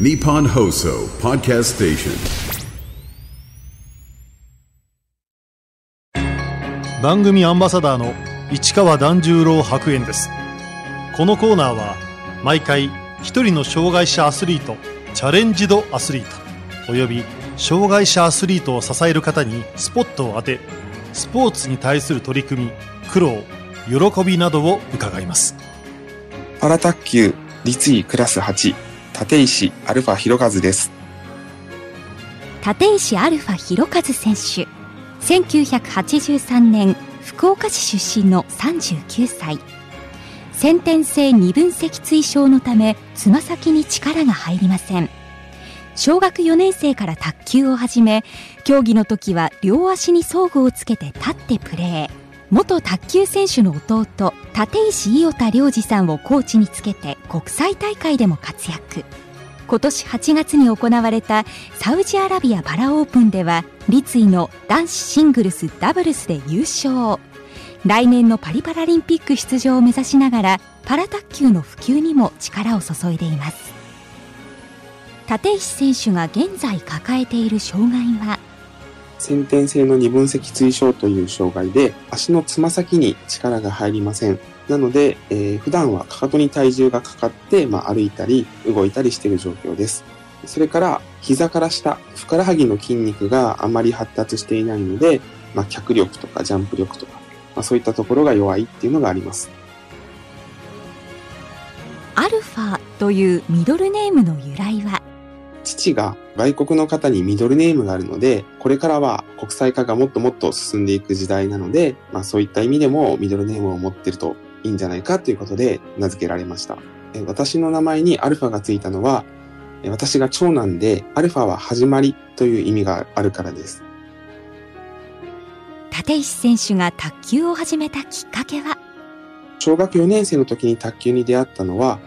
Nippon Hoso Podcast Station. 番組アンバサダーの市川團十郎白猿です。このコーナーは毎回一人の障害者アスリートチャレンジドアスリートおよび障害者アスリートを支える方にスポットを当てスポーツに対する取り組み苦労喜びなどを伺います。パラ卓球立位クラス8立石アルファ広和です。立石アルファ広和選手。1983年福岡市出身の39歳。先天性二分脊椎症のためつま先に力が入りません。小学4年生から卓球を始め競技の時は両足に装具をつけて立ってプレー。元卓球選手の弟立石伊予田良二さんをコーチにつけて国際大会でも活躍。今年8月に行われたサウジアラビアパラオープンでは立位の男子シングルスダブルスで優勝。来年のパリパラリンピック出場を目指しながらパラ卓球の普及にも力を注いでいます。立石選手が現在抱えている障害は先天性の二分脊椎症という障害で足のつま先に力が入りません。なので、えー、普段はかかとに体重がかかって、まあ、歩いたり動いたりしている状況です。それから膝から下ふくらはぎの筋肉があまり発達していないので、まあ、脚力とかジャンプ力とか、まあ、そういったところが弱いっていうのがあります。アルファというミドルネームの由来は父が外国の方にミドルネームがあるので、これからは国際化がもっともっと進んでいく時代なので、まあそういった意味でもミドルネームを持ってるといいんじゃないかということで名付けられました。私の名前にアルファがついたのは、私が長男でアルファは始まりという意味があるからです。立石選手が卓球を始めたきっかけは？小学4年生の時に卓球に出会ったのは、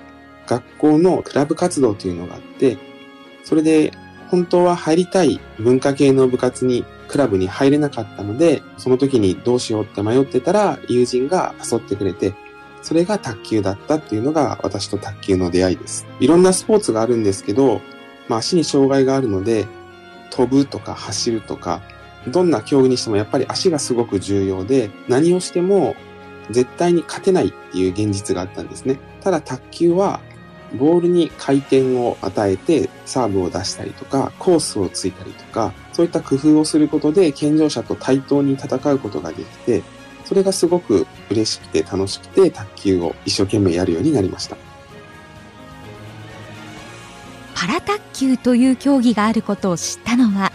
学校のクラブ活動というのがあって、それで本当は入りたい文化系の部活にクラブに入れなかったので、その時にどうしようって迷ってたら友人が誘ってくれて、それが卓球だったっていうのが私と卓球の出会いです。いろんなスポーツがあるんですけど、まあ足に障害があるので、飛ぶとか走るとか、どんな競技にしてもやっぱり足がすごく重要で、何をしても絶対に勝てないっていう現実があったんですね。ただ卓球はボールに回転を与えてサーブを出したりとか、コースをついたりとか、そういった工夫をすることで健常者と対等に戦うことができて、それがすごく嬉しくて楽しくて卓球を一生懸命やるようになりました。パラ卓球という競技があることを知ったのは？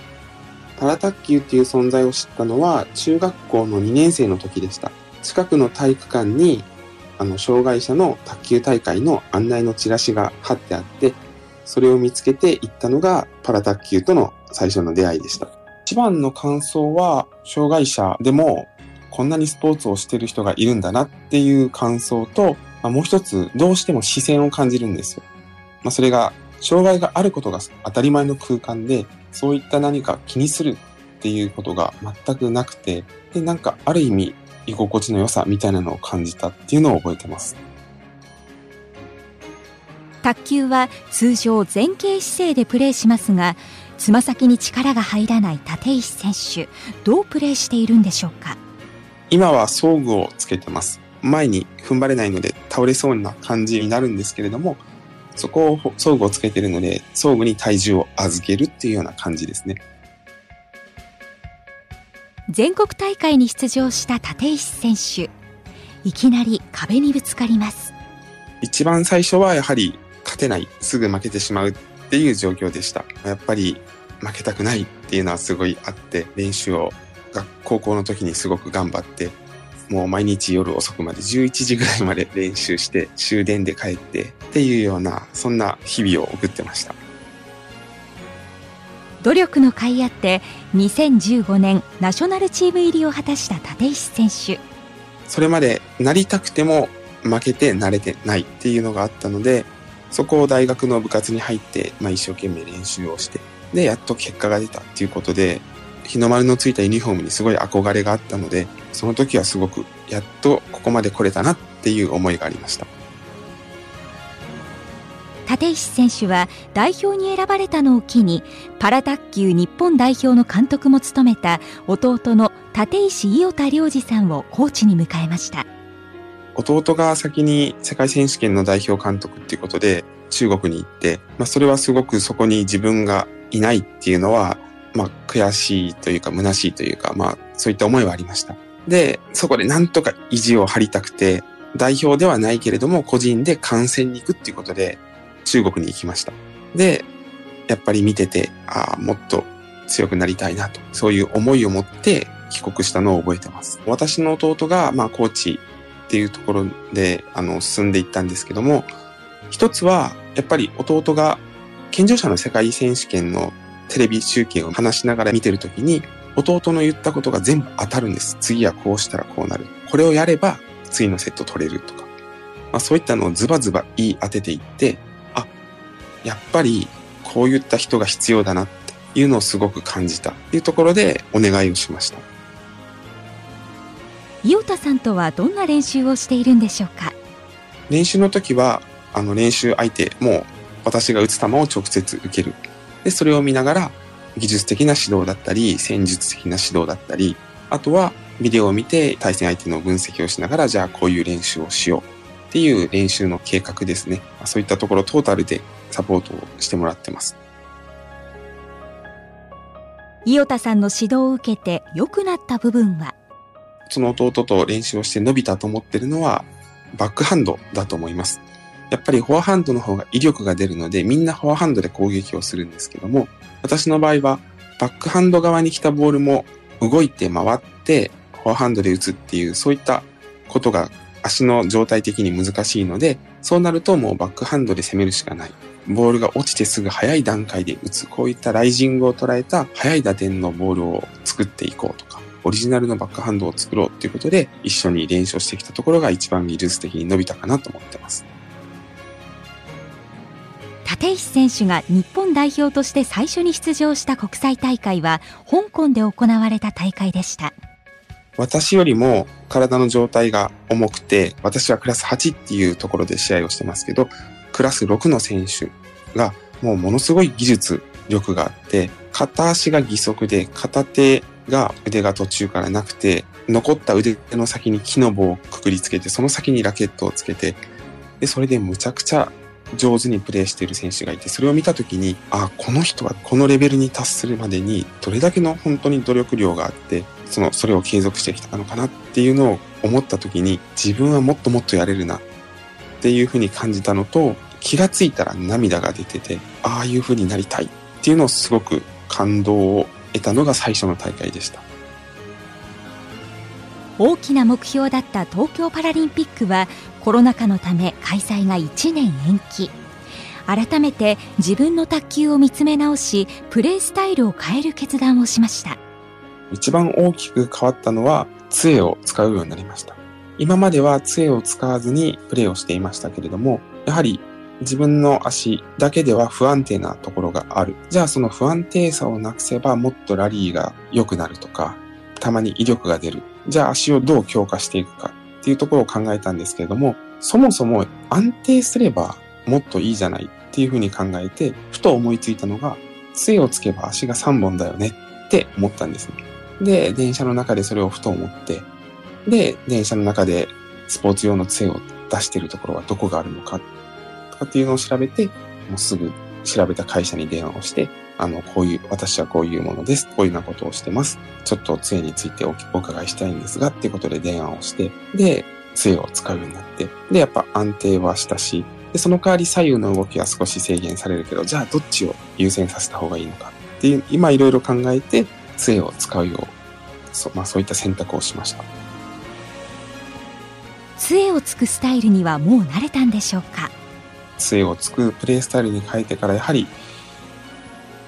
パラ卓球っていう存在を知ったのは中学校の2年生の時でした。近くの体育館にあの、障害者の卓球大会の案内のチラシが貼ってあって、それを見つけて行ったのがパラ卓球との最初の出会いでした。一番の感想は、障害者でもこんなにスポーツをしてる人がいるんだなっていう感想と、まあ、もう一つ、どうしても視線を感じるんですよ。まあ、それが、障害があることが当たり前の空間で、そういった何か気にするっていうことが全くなくて、で、なんかある意味、居心地の良さみたいなのを感じたっていうのを覚えてます。卓球は通常前傾姿勢でプレーしますがつま先に力が入らない立石選手どうプレーしているんでしょうか？今は装具をつけてます。前に踏ん張れないので倒れそうな感じになるんですけれどもそこを装具をつけているので装具に体重を預けるっていうような感じですね全国大会に出場した立石選手。いきなり壁にぶつかります。一番最初はやはり勝てないすぐ負けてしまうっていう状況でした。やっぱり負けたくないっていうのはすごいあって練習を高校の時にすごく頑張ってもう毎日夜遅くまで11時ぐらいまで練習して終電で帰ってっていうようなそんな日々を送ってました。努力の甲斐あって2015年ナショナルチーム入りを果たした立石選手。それまでなりたくても負けて慣れてないっていうのがあったのでそこを大学の部活に入って、まあ、一生懸命練習をしてでやっと結果が出たっていうことで日の丸のついたユニフォームにすごい憧れがあったのでその時はすごくやっとここまで来れたなっていう思いがありました。立石選手は代表に選ばれたのを機にパラ卓球日本代表の監督も務めた弟の立石伊予田良二さんをコーチに迎えました弟が先に世界選手権の代表監督っていうことで中国に行って、まあ、それはすごくそこに自分がいないっていうのは、まあ、悔しいというか虚しいというか、まあ、そういった思いはありました。で、そこでなんとか意地を張りたくて、代表ではないけれども、個人で観戦に行くっていうことで、中国に行きました。で、やっぱり見てて、ああ、もっと強くなりたいなと、そういう思いを持って帰国したのを覚えてます。私の弟が、まあ、コーチっていうところで、あの、進んでいったんですけども、一つは、やっぱり弟が、健常者の世界選手権のテレビ集計を話しながら見てるときに、弟の言ったことが全部当たるんです。次はこうしたらこうなる。これをやれば次のセット取れるとか。まあそういったのをズバズバ言い当てていって、やっぱりこういった人が必要だなっていうのをすごく感じたっていうところでお願いをしました。伊予田さんとはどんな練習をしているんでしょうか？練習の時は、あの練習相手も私が打つ球を直接受ける。で、それを見ながら技術的な指導だったり、戦術的な指導だったり、あとはビデオを見て対戦相手の分析をしながら、じゃあこういう練習をしようっていう練習の計画ですね。そういったところトータルでサポートをしてもらってます。伊予田さんの指導を受けて良くなった部分は？その弟と練習をして伸びたと思ってるのはバックハンドだと思います。やっぱりフォアハンドの方が威力が出るのでみんなフォアハンドで攻撃をするんですけども私の場合はバックハンド側に来たボールも動いて回ってフォアハンドで打つっていうそういったことが足の状態的に難しいのでそうなるともうバックハンドで攻めるしかない。ボールが落ちてすぐ早い段階で打つ。こういったライジングを捉えた早い打点のボールを作っていこうとか、オリジナルのバックハンドを作ろうっていうことで一緒に練習してきたところが一番技術的に伸びたかなと思ってます。立石選手が日本代表として最初に出場した国際大会は香港で行われた大会でした私よりも体の状態が重くて私はクラス8っていうところで試合をしてますけどクラス6の選手がもうものすごい技術力があって片足が義足で片手が腕が途中からなくて残った腕の先に木の棒をくくりつけてその先にラケットをつけてでそれでむちゃくちゃ上手にプレーしている選手がいて、それを見たときに、あ、この人はこのレベルに達するまでに、どれだけの本当に努力量があって、その、それを継続してきたのかなっていうのを思ったときに、自分はもっともっとやれるなっていうふうに感じたのと、気がついたら涙が出てて、ああいうふうになりたいっていうのをすごく感動を得たのが最初の大会でした。大きな目標だった東京パラリンピックはコロナ禍のため開催が1年延期改めて自分の卓球を見つめ直しプレースタイルを変える決断をしました一番大きく変わったのは杖を使うようになりました今までは杖を使わずにプレーをしていましたけれどもやはり自分の足だけでは不安定なところがある。じゃあその不安定さをなくせばもっとラリーが良くなるとか、たまに威力が出る。じゃあ足をどう強化していくかっていうところを考えたんですけれども、そもそも安定すればもっといいじゃないっていうふうに考えて、ふと思いついたのが、杖をつけば足が3本だよねって思ったんですね。で、電車の中でそれをふと思って、で、電車の中でスポーツ用の杖を出してるところはどこがあるのかとかっていうのを調べて、もうすぐ調べた会社に電話をして、あの、こういう、私はこういうものです。こういうようなことをしてます。ちょっと杖についてお伺いしたいんですが、っていうことで電話をして、で、杖を使うようになって、で、やっぱ安定はしたし、で、その代わり左右の動きは少し制限されるけど、じゃあどっちを優先させた方がいいのかっていう、今いろいろ考えて、杖を使うよう、そまあそういった選択をしました。杖をつくスタイルにはもう慣れたんでしょうか？杖をつくプレースタイルに変えてからやはり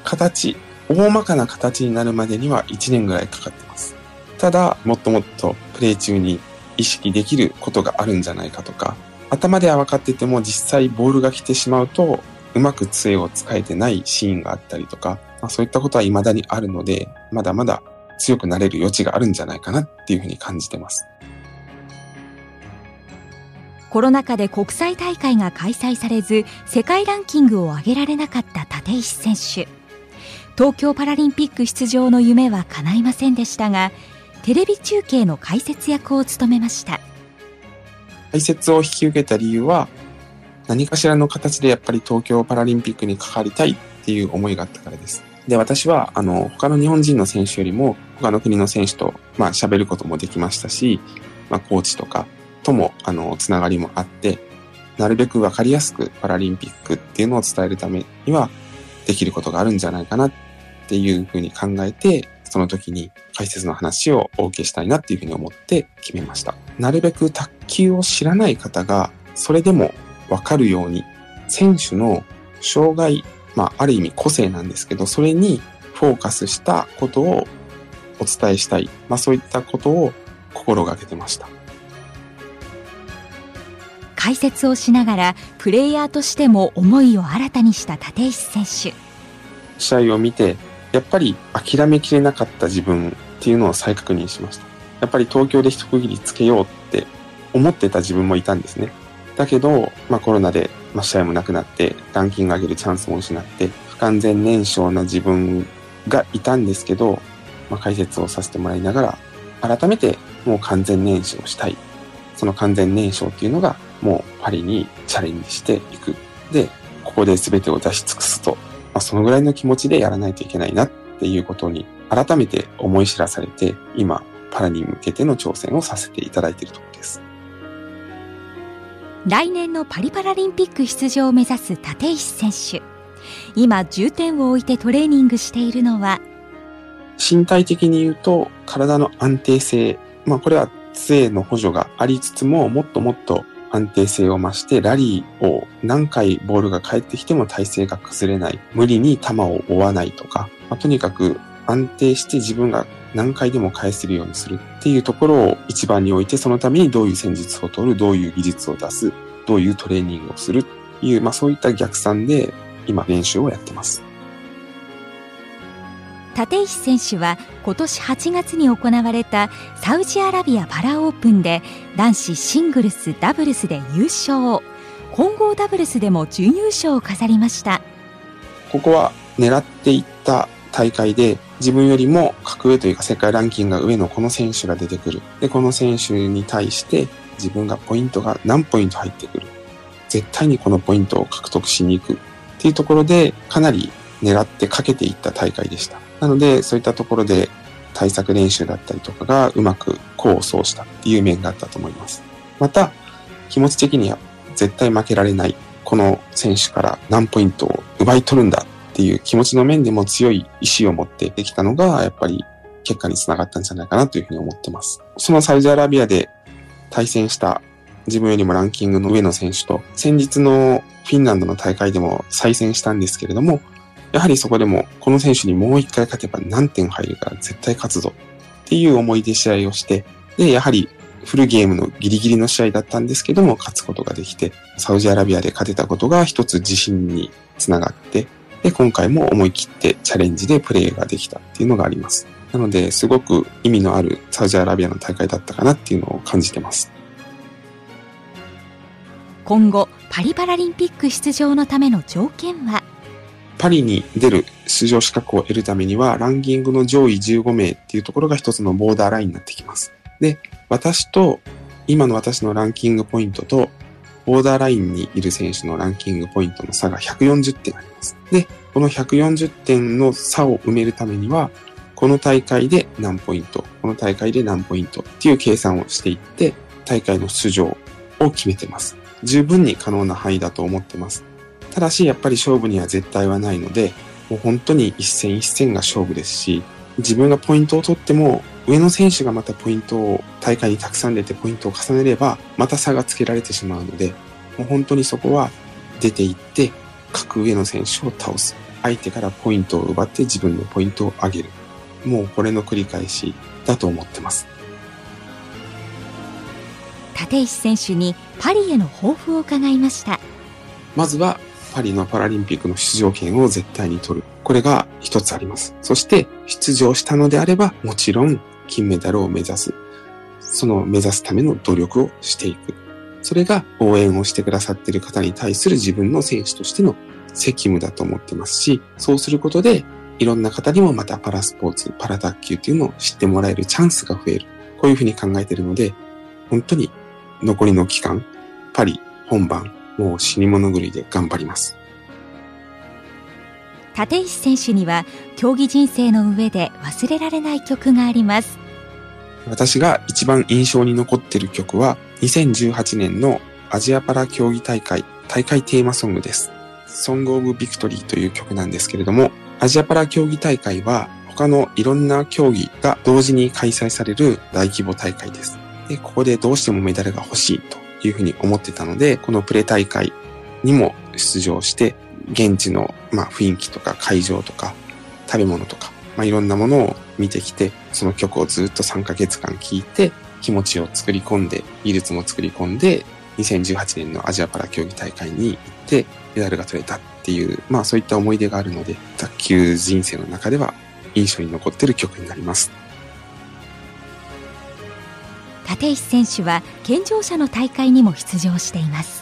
形、大まかな形になるまでには1年ぐらいかかってます。ただ、もっともっとプレイ中に意識できることがあるんじゃないかとか、頭では分かってても実際ボールが来てしまうと、うまく杖を使えてないシーンがあったりとか、まあ、そういったことは未だにあるので、まだまだ強くなれる余地があるんじゃないかなっていうふうに感じてます。コロナ禍で国際大会が開催されず世界ランキングを上げられなかった立石選手。東京パラリンピック出場の夢は叶いませんでしたがテレビ中継の解説役を務めました。解説を引き受けた理由は何かしらの形でやっぱり東京パラリンピックに関わりたいっていう思いがあったからですで私はあの他の日本人の選手よりも他の国の選手とまあ喋ることもできましたし、まあ、コーチとかともあのつながりもあってなるべくわかりやすくパラリンピックっていうのを伝えるためにはできることがあるんじゃないかなっていうふうに考えてその時に解説の話をお受けしたいなっていうふうに思って決めました。なるべく卓球を知らない方がそれでもわかるように選手の障害、まあある意味個性なんですけど、それにフォーカスしたことをお伝えしたい。まあそういったことを心がけてました。解説をしながらプレイヤーとしても思いを新たにした立石選手試合を見てやっぱり諦めきれなかった自分っていうのを再確認しましたやっぱり東京で一区切りつけようって思ってた自分もいたんですねだけど、まあ、コロナで、まあ、試合もなくなってランキング上げるチャンスも失って不完全燃焼な自分がいたんですけど、まあ、解説をさせてもらいながら改めてもう完全燃焼したいその完全燃焼っていうのがもうパリにチャレンジしていく。で、ここで全てを出し尽くすと、まあ、そのぐらいの気持ちでやらないといけないなっていうことに改めて思い知らされて、今、パラに向けての挑戦をさせていただいているところです。来年のパリパラリンピック出場を目指す立石選手。今、重点を置いてトレーニングしているのは、身体的に言うと、体の安定性。まあ、これは杖の補助がありつつも、もっともっと安定性を増して、ラリーを何回ボールが返ってきても体勢が崩れない。無理に球を追わないとか、まあ、とにかく安定して自分が何回でも返せるようにするっていうところを一番に置いて、そのためにどういう戦術を取る、どういう技術を出す、どういうトレーニングをするっていう、まあそういった逆算で今練習をやってます。立石選手は今年8月に行われたサウジアラビアパラオープンで男子シングルスダブルスで優勝混合ダブルスでも準優勝を飾りましたここは狙っていった大会で自分よりも格上というか世界ランキングが上のこの選手が出てくる。でこの選手に対して自分がポイントが何ポイント入ってくる。絶対にこのポイントを獲得しに行くっていうところでかなり狙ってかけていった大会でした。なので、そういったところで対策練習だったりとかがうまく功を奏したっていう面があったと思います。また、気持ち的には絶対負けられない、この選手から何ポイントを奪い取るんだっていう気持ちの面でも強い意志を持ってできたのが、やっぱり結果につながったんじゃないかなというふうに思ってます。そのサウジアラビアで対戦した自分よりもランキングの上の選手と、先日のフィンランドの大会でも再戦したんですけれども、やはりそこでも、この選手にもう一回勝てば何点入るから絶対勝つぞっていう思いで試合をして、で、やはりフルゲームのギリギリの試合だったんですけども、勝つことができて、サウジアラビアで勝てたことが一つ自信につながって、で、今回も思い切ってチャレンジでプレーができたっていうのがあります。なので、すごく意味のあるサウジアラビアの大会だったかなっていうのを感じてます。今後、パリパラリンピック出場のための条件は？パリに出る出場資格を得るためには、ランキングの上位15名っていうところが一つのボーダーラインになってきます。で、私と、今の私のランキングポイントと、ボーダーラインにいる選手のランキングポイントの差が140点あります。で、この140点の差を埋めるためには、この大会で何ポイント、この大会で何ポイントっていう計算をしていって、大会の出場を決めてます。十分に可能な範囲だと思ってます。ただし、やっぱり勝負には絶対はないので、もう本当に一戦一戦が勝負ですし、自分がポイントを取っても、上の選手がまたポイントを大会にたくさん出てポイントを重ねれば、また差がつけられてしまうので、もう本当にそこは出ていって、格上の選手を倒す。相手からポイントを奪って自分のポイントを上げる。もうこれの繰り返しだと思ってます。立石選手にパリへの抱負を伺いました。まずはパリのパラリンピックの出場権を絶対に取る。これが一つあります。そして出場したのであれば、もちろん金メダルを目指す。その目指すための努力をしていく。それが応援をしてくださっている方に対する自分の選手としての責務だと思ってますし、そうすることで、いろんな方にもまたパラスポーツ、パラ卓球っていうのを知ってもらえるチャンスが増える。こういうふうに考えているので、本当に残りの期間、パリ、本番、もう死に物狂いで頑張ります。立石選手には競技人生の上で忘れられない曲があります私が一番印象に残っている曲は2018年のアジアパラ競技大会大会テーマソングです。ソングオブビクトリーという曲なんですけれども、アジアパラ競技大会は他のいろんな競技が同時に開催される大規模大会です。で、ここでどうしてもメダルが欲しいというふうに思ってたので、このプレ大会にも出場して、現地の、まあ、雰囲気とか会場とか食べ物とか、まあ、いろんなものを見てきて、その曲をずっと3ヶ月間聴いて、気持ちを作り込んで、技術も作り込んで、2018年のアジアパラ競技大会に行って、メダルが取れたっていう、まあそういった思い出があるので、卓球人生の中では印象に残っている曲になります。立石選手は健常者の大会にも出場しています。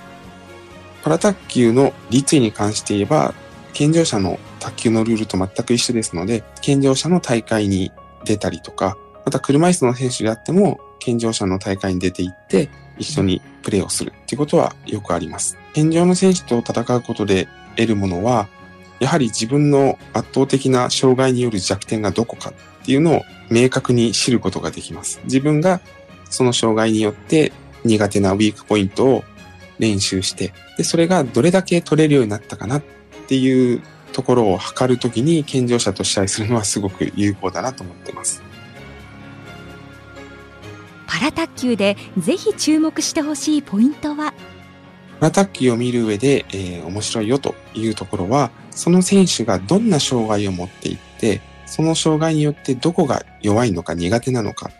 パラ卓球の立位に関して言えば、健常者の卓球のルールと全く一緒ですので、健常者の大会に出たりとか、また車椅子の選手であっても、健常者の大会に出ていって、一緒にプレーをするっていうことはよくあります。健常の選手と戦うことで得るものは、やはり自分の圧倒的な障害による弱点がどこかっていうのを明確に知ることができます。自分がその障害によって苦手なウィークポイントを練習して、で、それがどれだけ取れるようになったかなっていうところを測るときに健常者と試合するのはすごく有効だなと思ってます。パラ卓球でぜひ注目してほしいポイントは？パラ卓球を見る上で、えー、面白いよというところは、その選手がどんな障害を持っていって、その障害によってどこが弱いのか苦手なのか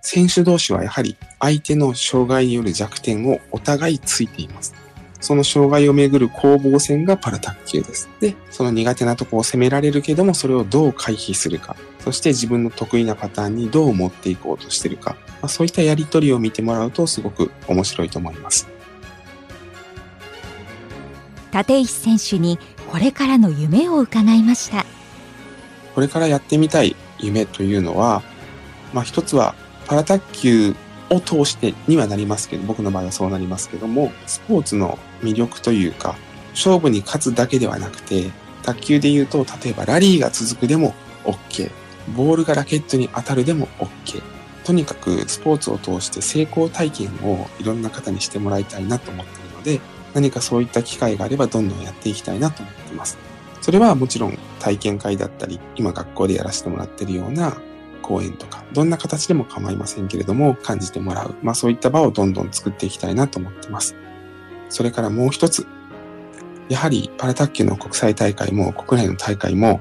選手同士はやはり相手の障害による弱点をお互いついています。その障害をめぐる攻防戦がパラ卓球です。で、その苦手なとこを攻められるけども、それをどう回避するか、そして自分の得意なパターンにどう持っていこうとしているか、まあ、そういったやりとりを見てもらうとすごく面白いと思います。立石選手にこれからの夢を伺いました。これからやってみたい夢というのは、まあ一つはパラ卓球を通してにはなりますけど、僕の場合はそうなりますけども、スポーツの魅力というか、勝負に勝つだけではなくて、卓球で言うと、例えばラリーが続くでも OK。ボールがラケットに当たるでも OK。とにかくスポーツを通して成功体験をいろんな方にしてもらいたいなと思っているので、何かそういった機会があればどんどんやっていきたいなと思っています。それはもちろん体験会だったり、今学校でやらせてもらっているような講演とか、どんな形でも構いませんけれども、感じてもらう。まあそういった場をどんどん作っていきたいなと思ってます。それからもう一つ。やはりパラ卓球の国際大会も国内の大会も、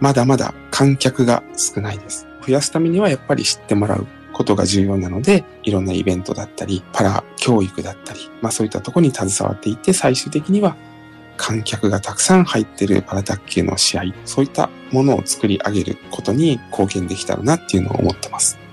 まだまだ観客が少ないです。増やすためにはやっぱり知ってもらうことが重要なので、いろんなイベントだったり、パラ教育だったり、まあそういったとこに携わっていって、最終的には観客がたくさん入ってるパラ卓球の試合、そういったものを作り上げることに貢献できたらなっていうのを思ってます。